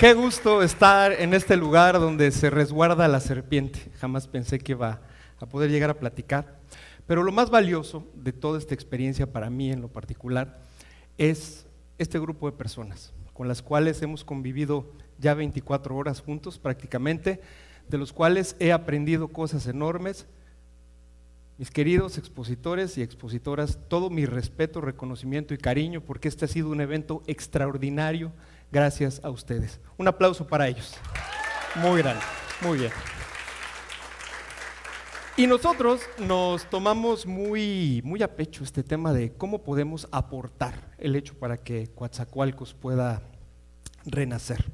Qué gusto estar en este lugar donde se resguarda la serpiente. Jamás pensé que iba a poder llegar a platicar. Pero lo más valioso de toda esta experiencia para mí en lo particular es este grupo de personas con las cuales hemos convivido ya 24 horas juntos prácticamente, de los cuales he aprendido cosas enormes. Mis queridos expositores y expositoras, todo mi respeto, reconocimiento y cariño porque este ha sido un evento extraordinario gracias a ustedes. Un aplauso para ellos. Muy grande, muy bien. Y nosotros nos tomamos muy, muy a pecho este tema de cómo podemos aportar el hecho para que Coatzacoalcos pueda renacer.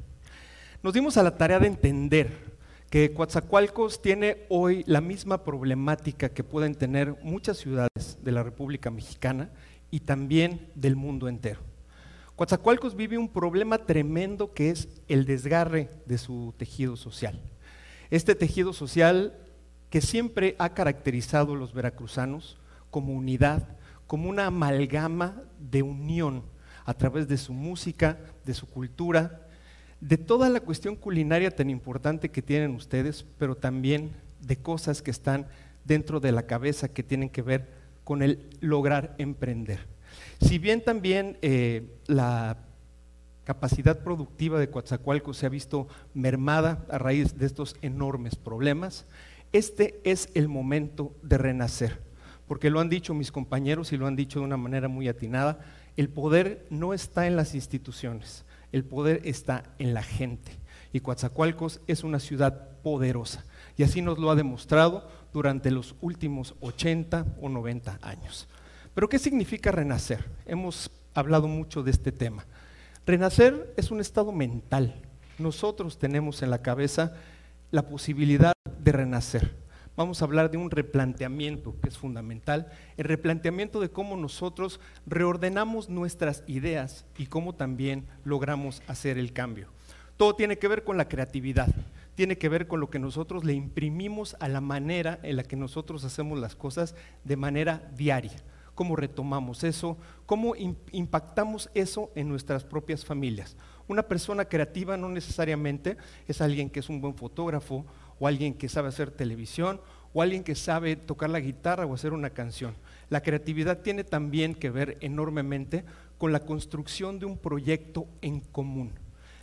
Nos dimos a la tarea de entender que Coatzacoalcos tiene hoy la misma problemática que pueden tener muchas ciudades de la República Mexicana y también del mundo entero. Coatzacoalcos vive un problema tremendo que es el desgarre de su tejido social. Este tejido social que siempre ha caracterizado a los veracruzanos como unidad, como una amalgama de unión a través de su música, de su cultura, de toda la cuestión culinaria tan importante que tienen ustedes, pero también de cosas que están dentro de la cabeza que tienen que ver con el lograr emprender. Si bien también eh, la capacidad productiva de Coatzacoalcos se ha visto mermada a raíz de estos enormes problemas, este es el momento de renacer. Porque lo han dicho mis compañeros y lo han dicho de una manera muy atinada, el poder no está en las instituciones, el poder está en la gente. Y Coatzacoalcos es una ciudad poderosa. Y así nos lo ha demostrado durante los últimos 80 o 90 años. Pero ¿qué significa renacer? Hemos hablado mucho de este tema. Renacer es un estado mental. Nosotros tenemos en la cabeza la posibilidad de renacer. Vamos a hablar de un replanteamiento que es fundamental, el replanteamiento de cómo nosotros reordenamos nuestras ideas y cómo también logramos hacer el cambio. Todo tiene que ver con la creatividad, tiene que ver con lo que nosotros le imprimimos a la manera en la que nosotros hacemos las cosas de manera diaria cómo retomamos eso, cómo impactamos eso en nuestras propias familias. Una persona creativa no necesariamente es alguien que es un buen fotógrafo o alguien que sabe hacer televisión o alguien que sabe tocar la guitarra o hacer una canción. La creatividad tiene también que ver enormemente con la construcción de un proyecto en común.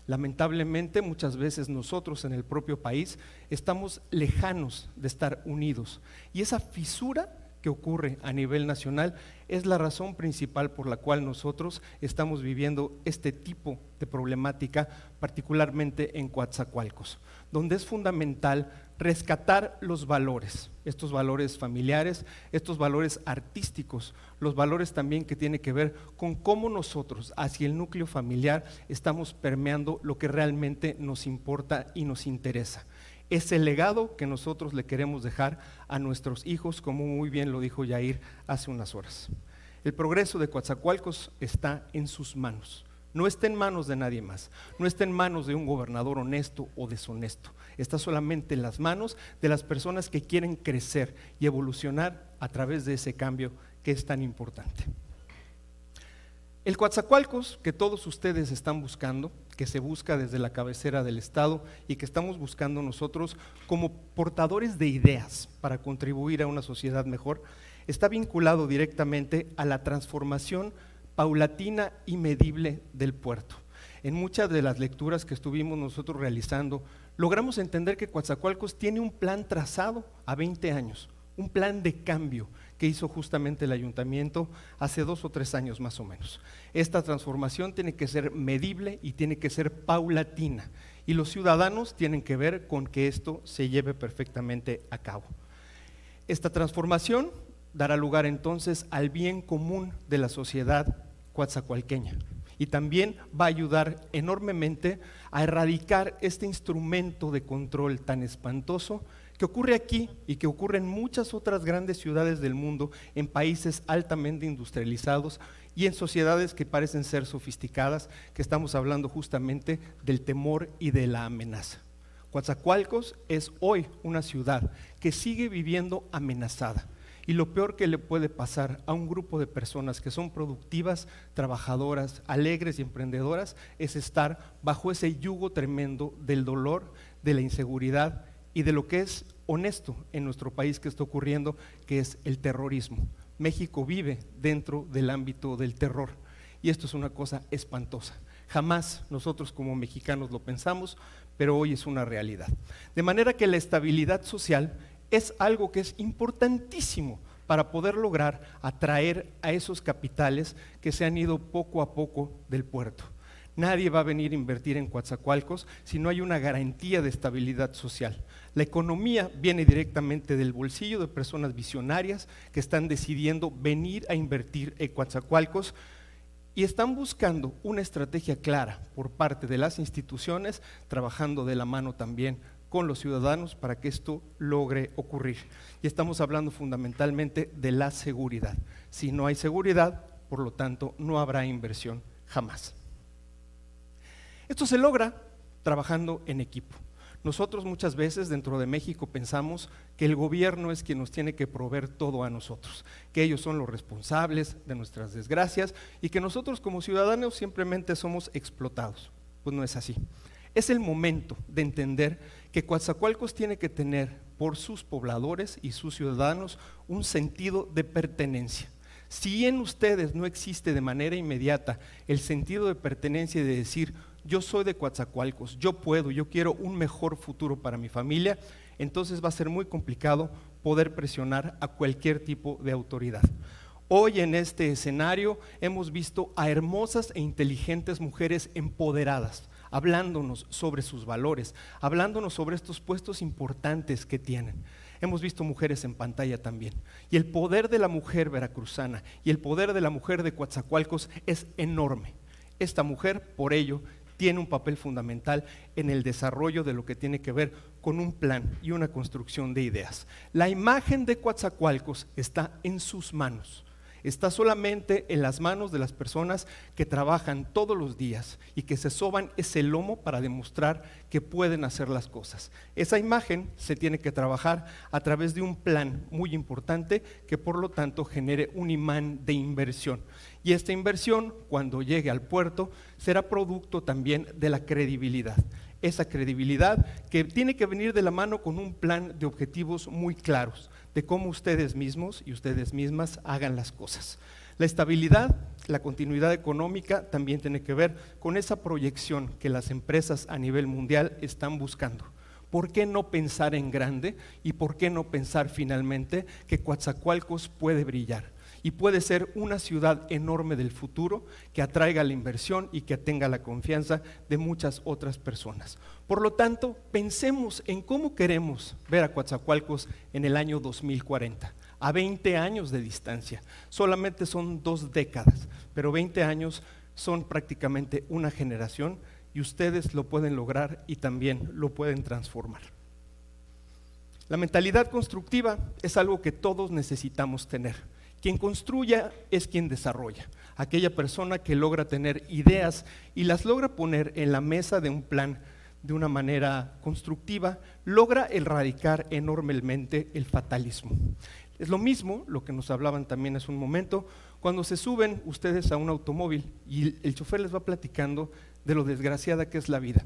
Lamentablemente muchas veces nosotros en el propio país estamos lejanos de estar unidos y esa fisura que ocurre a nivel nacional es la razón principal por la cual nosotros estamos viviendo este tipo de problemática, particularmente en Coatzacoalcos, donde es fundamental rescatar los valores, estos valores familiares, estos valores artísticos, los valores también que tienen que ver con cómo nosotros hacia el núcleo familiar estamos permeando lo que realmente nos importa y nos interesa es el legado que nosotros le queremos dejar a nuestros hijos, como muy bien lo dijo Yair hace unas horas. El progreso de Coatzacoalcos está en sus manos. No está en manos de nadie más. No está en manos de un gobernador honesto o deshonesto. Está solamente en las manos de las personas que quieren crecer y evolucionar a través de ese cambio que es tan importante. El Coatzacoalcos que todos ustedes están buscando, que se busca desde la cabecera del Estado y que estamos buscando nosotros como portadores de ideas para contribuir a una sociedad mejor, está vinculado directamente a la transformación paulatina y medible del puerto. En muchas de las lecturas que estuvimos nosotros realizando, logramos entender que Coatzacoalcos tiene un plan trazado a 20 años, un plan de cambio que hizo justamente el ayuntamiento hace dos o tres años más o menos. Esta transformación tiene que ser medible y tiene que ser paulatina. Y los ciudadanos tienen que ver con que esto se lleve perfectamente a cabo. Esta transformación dará lugar entonces al bien común de la sociedad coatzacoalqueña y también va a ayudar enormemente a erradicar este instrumento de control tan espantoso que ocurre aquí y que ocurre en muchas otras grandes ciudades del mundo, en países altamente industrializados y en sociedades que parecen ser sofisticadas, que estamos hablando justamente del temor y de la amenaza. Coatzacoalcos es hoy una ciudad que sigue viviendo amenazada Y lo peor que le puede pasar a un grupo de personas que son productivas, trabajadoras, alegres y emprendedoras es estar bajo ese yugo tremendo del dolor, de la inseguridad y de lo que es honesto en nuestro país que está ocurriendo, que es el terrorismo. México vive dentro del ámbito del terror y esto es una cosa espantosa. Jamás nosotros como mexicanos lo pensamos, pero hoy es una realidad. De manera que la estabilidad social es algo que es importantísimo para poder lograr atraer a esos capitales que se han ido poco a poco del puerto. Nadie va a venir a invertir en Coatzacoalcos si no hay una garantía de estabilidad social. La economía viene directamente del bolsillo de personas visionarias que están decidiendo venir a invertir en Coatzacoalcos y están buscando una estrategia clara por parte de las instituciones, trabajando de la mano también con los ciudadanos para que esto logre ocurrir. Y estamos hablando fundamentalmente de la seguridad. Si no hay seguridad, por lo tanto, no habrá inversión jamás. Esto se logra trabajando en equipo. Nosotros muchas veces dentro de México pensamos que el gobierno es quien nos tiene que proveer todo a nosotros, que ellos son los responsables de nuestras desgracias y que nosotros como ciudadanos simplemente somos explotados. Pues no es así. Es el momento de entender que Coatzacoalcos tiene que tener por sus pobladores y sus ciudadanos un sentido de pertenencia. Si en ustedes no existe de manera inmediata el sentido de pertenencia y de decir, yo soy de Coatzacoalcos, yo puedo, yo quiero un mejor futuro para mi familia, entonces va a ser muy complicado poder presionar a cualquier tipo de autoridad. Hoy en este escenario hemos visto a hermosas e inteligentes mujeres empoderadas, hablándonos sobre sus valores, hablándonos sobre estos puestos importantes que tienen. Hemos visto mujeres en pantalla también. Y el poder de la mujer veracruzana y el poder de la mujer de Coatzacoalcos es enorme. Esta mujer, por ello, tiene un papel fundamental en el desarrollo de lo que tiene que ver con un plan y una construcción de ideas. La imagen de Coatzacoalcos está en sus manos está solamente en las manos de las personas que trabajan todos los días y que se soban ese lomo para demostrar que pueden hacer las cosas. Esa imagen se tiene que trabajar a través de un plan muy importante que por lo tanto genere un imán de inversión. Y esta inversión, cuando llegue al puerto, será producto también de la credibilidad esa credibilidad que tiene que venir de la mano con un plan de objetivos muy claros de cómo ustedes mismos y ustedes mismas hagan las cosas. La estabilidad, la continuidad económica también tiene que ver con esa proyección que las empresas a nivel mundial están buscando. ¿Por qué no pensar en grande y por qué no pensar finalmente que Coatzacoalcos puede brillar? Y puede ser una ciudad enorme del futuro que atraiga la inversión y que tenga la confianza de muchas otras personas. Por lo tanto, pensemos en cómo queremos ver a Coatzacoalcos en el año 2040 a 20 años de distancia. Solamente son dos décadas, pero 20 años son prácticamente una generación y ustedes lo pueden lograr y también lo pueden transformar. La mentalidad constructiva es algo que todos necesitamos tener. Quien construya es quien desarrolla. Aquella persona que logra tener ideas y las logra poner en la mesa de un plan de una manera constructiva, logra erradicar enormemente el fatalismo. Es lo mismo lo que nos hablaban también hace un momento, cuando se suben ustedes a un automóvil y el chofer les va platicando de lo desgraciada que es la vida.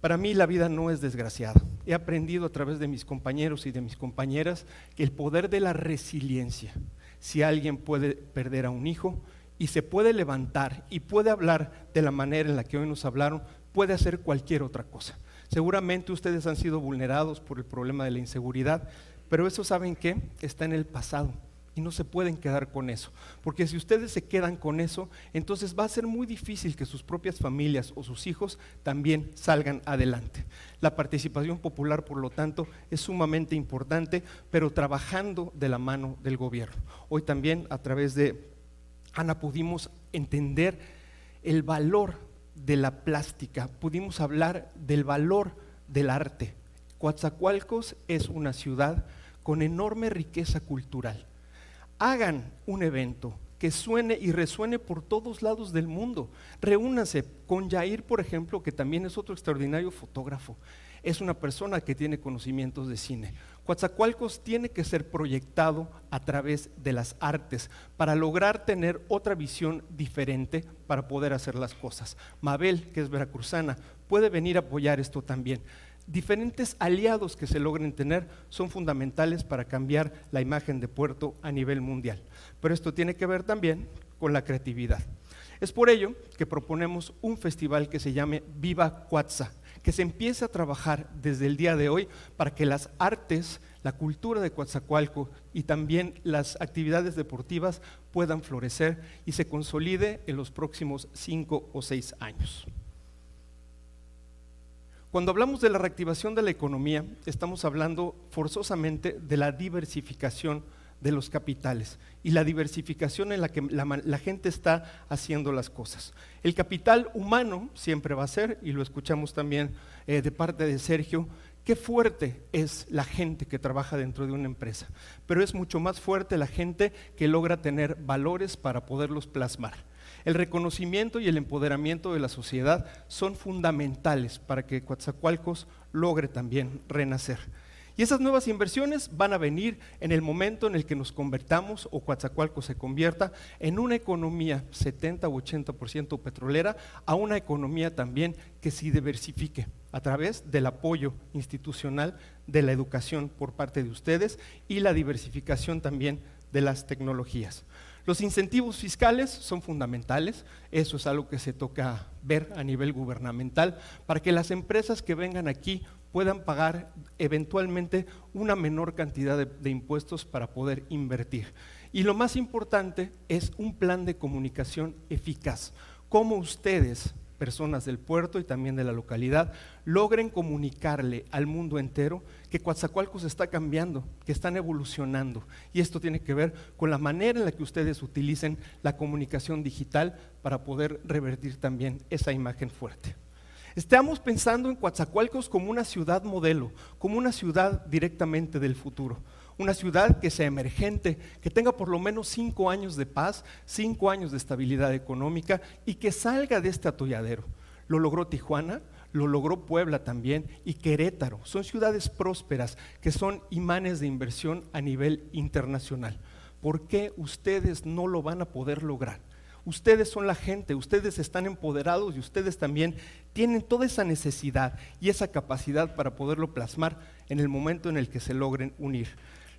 Para mí la vida no es desgraciada. He aprendido a través de mis compañeros y de mis compañeras el poder de la resiliencia, si alguien puede perder a un hijo y se puede levantar y puede hablar de la manera en la que hoy nos hablaron, puede hacer cualquier otra cosa. Seguramente ustedes han sido vulnerados por el problema de la inseguridad, pero eso saben que está en el pasado y no se pueden quedar con eso. Porque si ustedes se quedan con eso, entonces va a ser muy difícil que sus propias familias o sus hijos también salgan adelante. La participación popular, por lo tanto, es sumamente importante, pero trabajando de la mano del gobierno. Hoy también a través de Ana pudimos entender el valor de la plástica, pudimos hablar del valor del arte. Coatzacoalcos es una ciudad con enorme riqueza cultural hagan un evento, que suene y resuene por todos lados del mundo. Reúnanse con Jair, por ejemplo, que también es otro extraordinario fotógrafo. Es una persona que tiene conocimientos de cine. Coatzacoalcos tiene que ser proyectado a través de las artes para lograr tener otra visión diferente para poder hacer las cosas. Mabel, que es veracruzana, puede venir a apoyar esto también diferentes aliados que se logren tener son fundamentales para cambiar la imagen de Puerto a nivel mundial. Pero esto tiene que ver también con la creatividad. Es por ello que proponemos un festival que se llame Viva Cuatza, que se empiece a trabajar desde el día de hoy para que las artes, la cultura de Coatzacoalco y también las actividades deportivas puedan florecer y se consolide en los próximos cinco o seis años. Cuando hablamos de la reactivación de la economía, estamos hablando forzosamente de la diversificación de los capitales y la diversificación en la que la, gente está haciendo las cosas. El capital humano siempre va a ser, y lo escuchamos también eh, de parte de Sergio, qué fuerte es la gente que trabaja dentro de una empresa, pero es mucho más fuerte la gente que logra tener valores para poderlos plasmar. El reconocimiento y el empoderamiento de la sociedad son fundamentales para que Coatzacoalcos logre también renacer. Y esas nuevas inversiones van a venir en el momento en el que nos convertamos o Coatzacoalcos se convierta en una economía 70 o 80% petrolera a una economía también que se diversifique a través del apoyo institucional de la educación por parte de ustedes y la diversificación también de las tecnologías. Los incentivos fiscales son fundamentales, eso es algo que se toca ver a nivel gubernamental, para que las empresas que vengan aquí puedan pagar eventualmente una menor cantidad de, impuestos para poder invertir. Y lo más importante es un plan de comunicación eficaz. Cómo ustedes personas del puerto y también de la localidad logren comunicarle al mundo entero que Coatzacoalcos está cambiando, que están evolucionando. Y esto tiene que ver con la manera en la que ustedes utilicen la comunicación digital para poder revertir también esa imagen fuerte. Estamos pensando en Coatzacoalcos como una ciudad modelo, como una ciudad directamente del futuro una ciudad que sea emergente, que tenga por lo menos cinco años de paz, cinco años de estabilidad económica y que salga de este atolladero. Lo logró Tijuana, lo logró Puebla también y Querétaro. Son ciudades prósperas que son imanes de inversión a nivel internacional. ¿Por qué ustedes no lo van a poder lograr? Ustedes son la gente, ustedes están empoderados y ustedes también tienen toda esa necesidad y esa capacidad para poderlo plasmar en el momento en el que se logren unir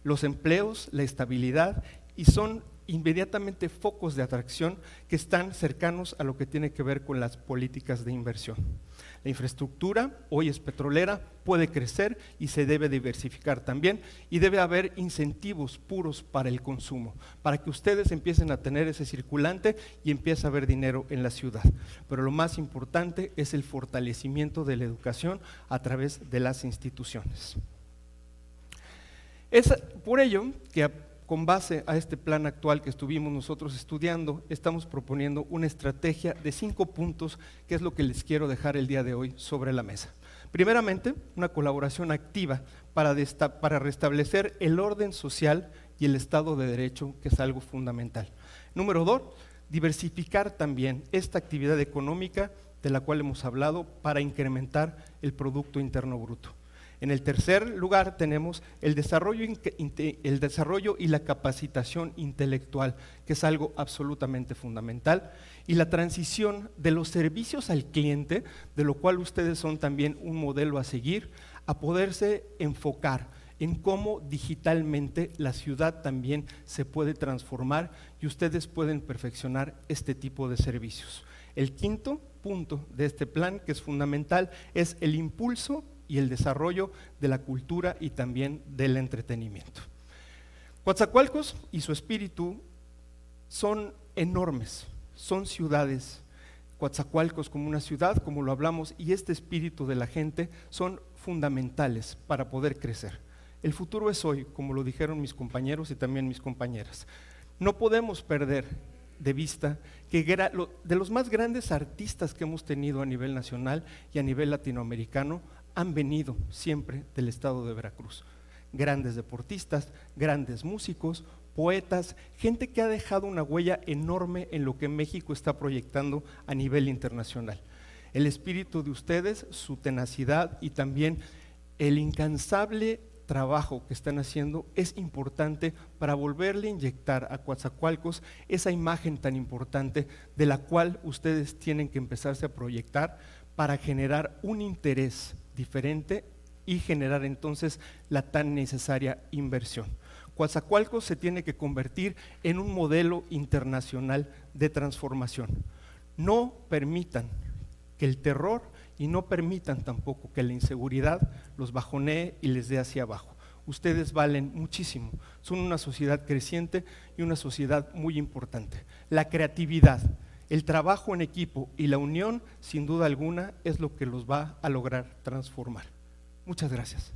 los empleos, la estabilidad y son inmediatamente focos de atracción que están cercanos a lo que tiene que ver con las políticas de inversión. La infraestructura hoy es petrolera, puede crecer y se debe diversificar también y debe haber incentivos puros para el consumo, para que ustedes empiecen a tener ese circulante y empiece a haber dinero en la ciudad. Pero lo más importante es el fortalecimiento de la educación a través de las instituciones. Es por ello que con base a este plan actual que estuvimos nosotros estudiando, estamos proponiendo una estrategia de cinco puntos, que es lo que les quiero dejar el día de hoy sobre la mesa. Primeramente, una colaboración activa para, para restablecer el orden social y el Estado de Derecho, que es algo fundamental. Número dos, diversificar también esta actividad económica de la cual hemos hablado para incrementar el Producto Interno Bruto. En el tercer lugar tenemos el desarrollo, el desarrollo, y la capacitación intelectual, que es algo absolutamente fundamental, y la transición de los servicios al cliente, de lo cual ustedes son también un modelo a seguir, a poderse enfocar en cómo digitalmente la ciudad también se puede transformar y ustedes pueden perfeccionar este tipo de servicios. El quinto punto de este plan, que es fundamental, es el impulso y el desarrollo de la cultura y también del entretenimiento. Coatzacoalcos y su espíritu son enormes, son ciudades. Coatzacoalcos como una ciudad, como lo hablamos, y este espíritu de la gente son fundamentales para poder crecer. El futuro es hoy, como lo dijeron mis compañeros y también mis compañeras. No podemos perder de vista que de los más grandes artistas que hemos tenido a nivel nacional y a nivel latinoamericano han venido siempre del estado de Veracruz. Grandes deportistas, grandes músicos, poetas, gente que ha dejado una huella enorme en lo que México está proyectando a nivel internacional. El espíritu de ustedes, su tenacidad y también el incansable trabajo que están haciendo es importante para volverle a inyectar a Coatzacoalcos esa imagen tan importante de la cual ustedes tienen que empezarse a proyectar para generar un interés diferente y generar entonces la tan necesaria inversión. Coatzacoalcos se tiene que convertir en un modelo internacional de transformación. No permitan que el terror y no permitan tampoco que la inseguridad los bajonee y les dé hacia abajo. Ustedes valen muchísimo, son una sociedad creciente y una sociedad muy importante. La creatividad, el trabajo en equipo y la unión, sin duda alguna, es lo que los va a lograr transformar. Muchas gracias.